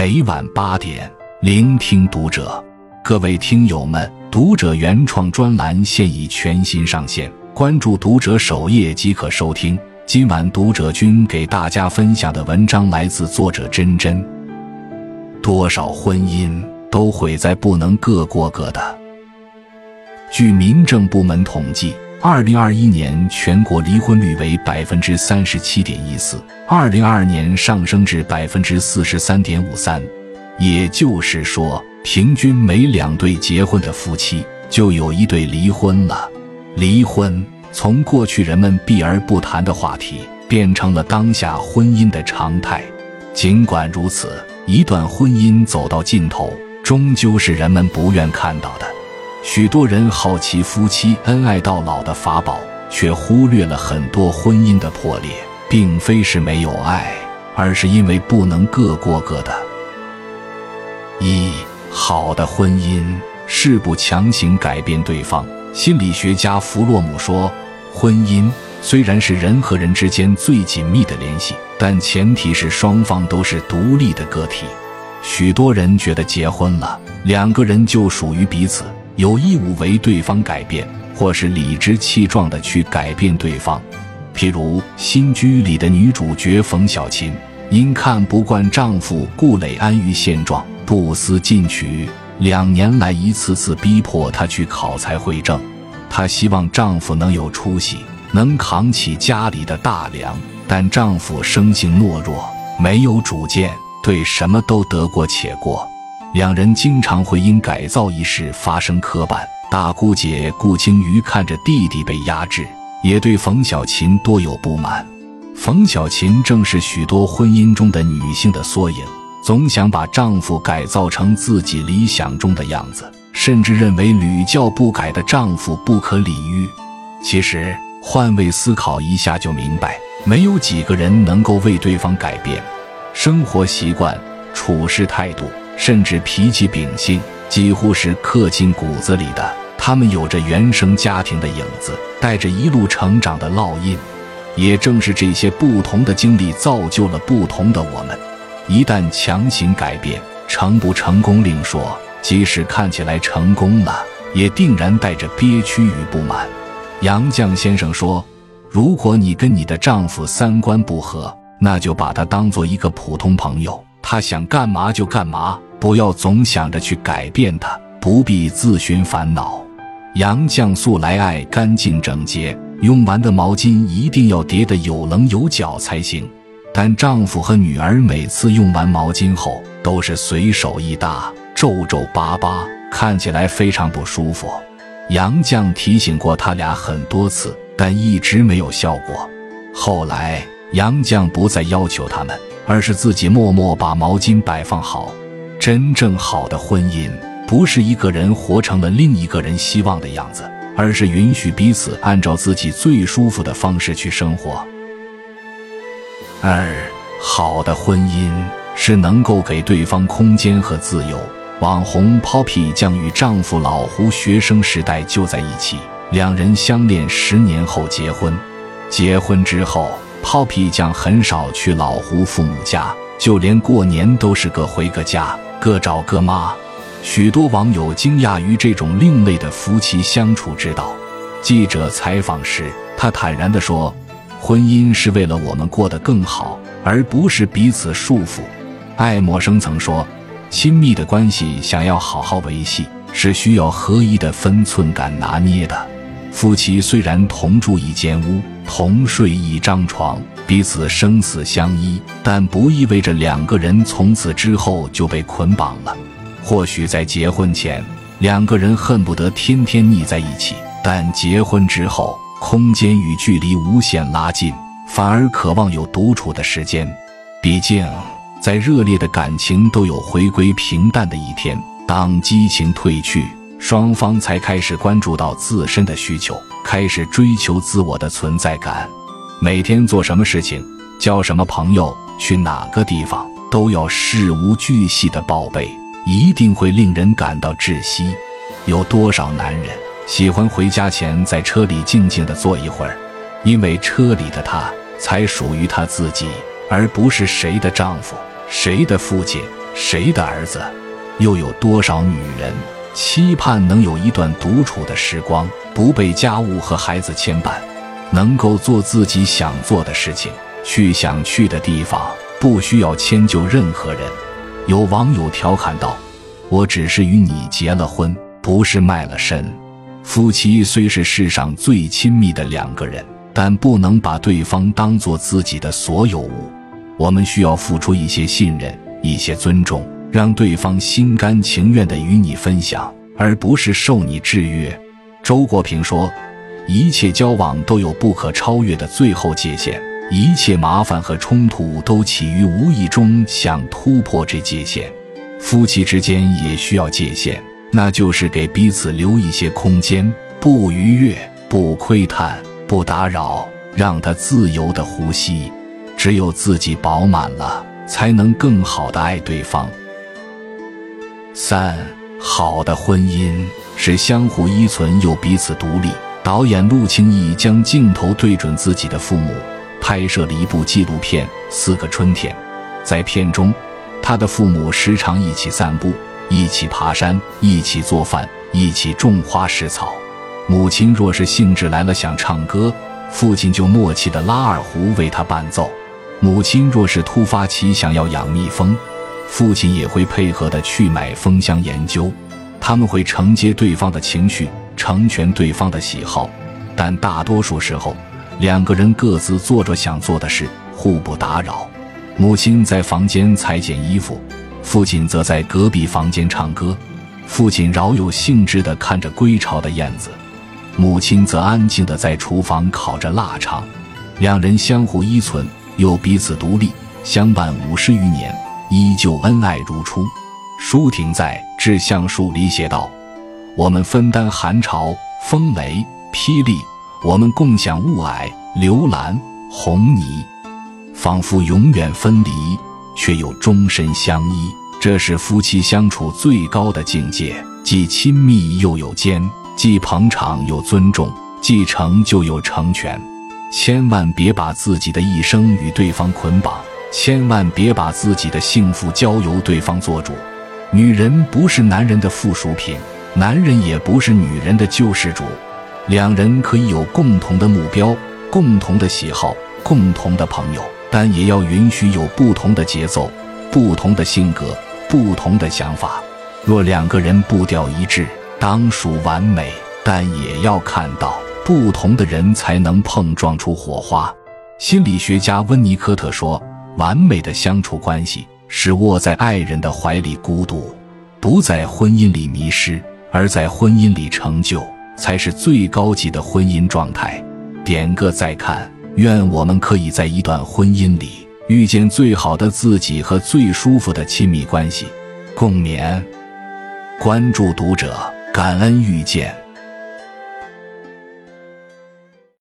每晚八点，聆听读者。各位听友们，读者原创专栏现已全新上线，关注读者首页即可收听。今晚读者君给大家分享的文章来自作者真真。多少婚姻都毁在不能各过各的。据民政部门统计。二零二一年全国离婚率为百分之三十七点一四，二零二二年上升至百分之四十三点五三，也就是说，平均每两对结婚的夫妻就有一对离婚了。离婚从过去人们避而不谈的话题，变成了当下婚姻的常态。尽管如此，一段婚姻走到尽头，终究是人们不愿看到的。许多人好奇夫妻恩爱到老的法宝，却忽略了很多婚姻的破裂，并非是没有爱，而是因为不能各过各的。一好的婚姻是不强行改变对方。心理学家弗洛姆说，婚姻虽然是人和人之间最紧密的联系，但前提是双方都是独立的个体。许多人觉得结婚了，两个人就属于彼此。有义务为对方改变，或是理直气壮地去改变对方。譬如《新居》里的女主角冯小琴，因看不惯丈夫顾磊安于现状，不思进取，两年来一次次逼迫她去考才会证。她希望丈夫能有出息，能扛起家里的大梁，但丈夫生性懦弱，没有主见，对什么都得过且过。两人经常会因改造一事发生磕绊。大姑姐顾青瑜看着弟弟被压制，也对冯小琴多有不满。冯小琴正是许多婚姻中的女性的缩影，总想把丈夫改造成自己理想中的样子，甚至认为屡教不改的丈夫不可理喻。其实换位思考一下就明白，没有几个人能够为对方改变。生活习惯、处事态度。甚至脾气秉性几乎是刻进骨子里的，他们有着原生家庭的影子，带着一路成长的烙印。也正是这些不同的经历，造就了不同的我们。一旦强行改变，成不成功另说；即使看起来成功了，也定然带着憋屈与不满。杨绛先生说：“如果你跟你的丈夫三观不合，那就把他当做一个普通朋友，他想干嘛就干嘛。”不要总想着去改变它，不必自寻烦恼。杨绛素来爱干净整洁，用完的毛巾一定要叠得有棱有角才行。但丈夫和女儿每次用完毛巾后，都是随手一搭，皱皱巴巴，看起来非常不舒服。杨绛提醒过他俩很多次，但一直没有效果。后来，杨绛不再要求他们，而是自己默默把毛巾摆放好。真正好的婚姻，不是一个人活成了另一个人希望的样子，而是允许彼此按照自己最舒服的方式去生活。二，好的婚姻是能够给对方空间和自由。网红 Poppy 酱与丈夫老胡学生时代就在一起，两人相恋十年后结婚。结婚之后，Poppy 酱很少去老胡父母家，就连过年都是各回各家。各找各妈，许多网友惊讶于这种另类的夫妻相处之道。记者采访时，他坦然地说：“婚姻是为了我们过得更好，而不是彼此束缚。”爱默生曾说：“亲密的关系想要好好维系，是需要合一的分寸感拿捏的。夫妻虽然同住一间屋，同睡一张床。”彼此生死相依，但不意味着两个人从此之后就被捆绑了。或许在结婚前，两个人恨不得天天腻在一起，但结婚之后，空间与距离无限拉近，反而渴望有独处的时间。毕竟，在热烈的感情都有回归平淡的一天。当激情褪去，双方才开始关注到自身的需求，开始追求自我的存在感。每天做什么事情，交什么朋友，去哪个地方，都要事无巨细的报备，一定会令人感到窒息。有多少男人喜欢回家前在车里静静的坐一会儿，因为车里的他才属于他自己，而不是谁的丈夫、谁的父亲、谁的儿子？又有多少女人期盼能有一段独处的时光，不被家务和孩子牵绊，能够做自己想做的事情，去想去的地方，不需要迁就任何人？有网友调侃道：“我只是与你结了婚，不是卖了身。夫妻虽是世上最亲密的两个人，但不能把对方当做自己的所有物。我们需要付出一些信任，一些尊重。”让对方心甘情愿地与你分享，而不是受你制约。周国平说：“一切交往都有不可超越的最后界限，一切麻烦和冲突都起于无意中想突破这界限。夫妻之间也需要界限，那就是给彼此留一些空间，不逾越，不窥探，不打扰，让他自由地呼吸。只有自己饱满了，才能更好地爱对方。”三好的婚姻是相互依存又彼此独立。导演陆清义将镜头对准自己的父母，拍摄了一部纪录片《四个春天》。在片中，他的父母时常一起散步，一起爬山，一起做饭，一起种花食草。母亲若是兴致来了想唱歌，父亲就默契地拉二胡为他伴奏；母亲若是突发奇想要养蜜蜂。父亲也会配合的去买蜂箱研究，他们会承接对方的情绪，成全对方的喜好，但大多数时候，两个人各自做着想做的事，互不打扰。母亲在房间裁剪衣服，父亲则在隔壁房间唱歌。父亲饶有兴致地看着归巢的燕子，母亲则安静地在厨房烤着腊肠。两人相互依存，又彼此独立，相伴五十余年。依旧恩爱如初。舒婷在《致橡树》里写道：“我们分担寒潮、风雷、霹雳，我们共享雾霭、流岚、红泥，仿佛永远分离，却又终身相依。这是夫妻相处最高的境界，既亲密又有间，既捧场又尊重，既成就又成全。千万别把自己的一生与对方捆绑。”千万别把自己的幸福交由对方做主，女人不是男人的附属品，男人也不是女人的救世主。两人可以有共同的目标、共同的喜好、共同的朋友，但也要允许有不同的节奏、不同的性格、不同的想法。若两个人步调一致，当属完美，但也要看到不同的人才能碰撞出火花。心理学家温尼科特说。完美的相处关系是握在爱人的怀里孤独，不在婚姻里迷失，而在婚姻里成就，才是最高级的婚姻状态。点个再看，愿我们可以在一段婚姻里遇见最好的自己和最舒服的亲密关系。共勉。关注读者，感恩遇见。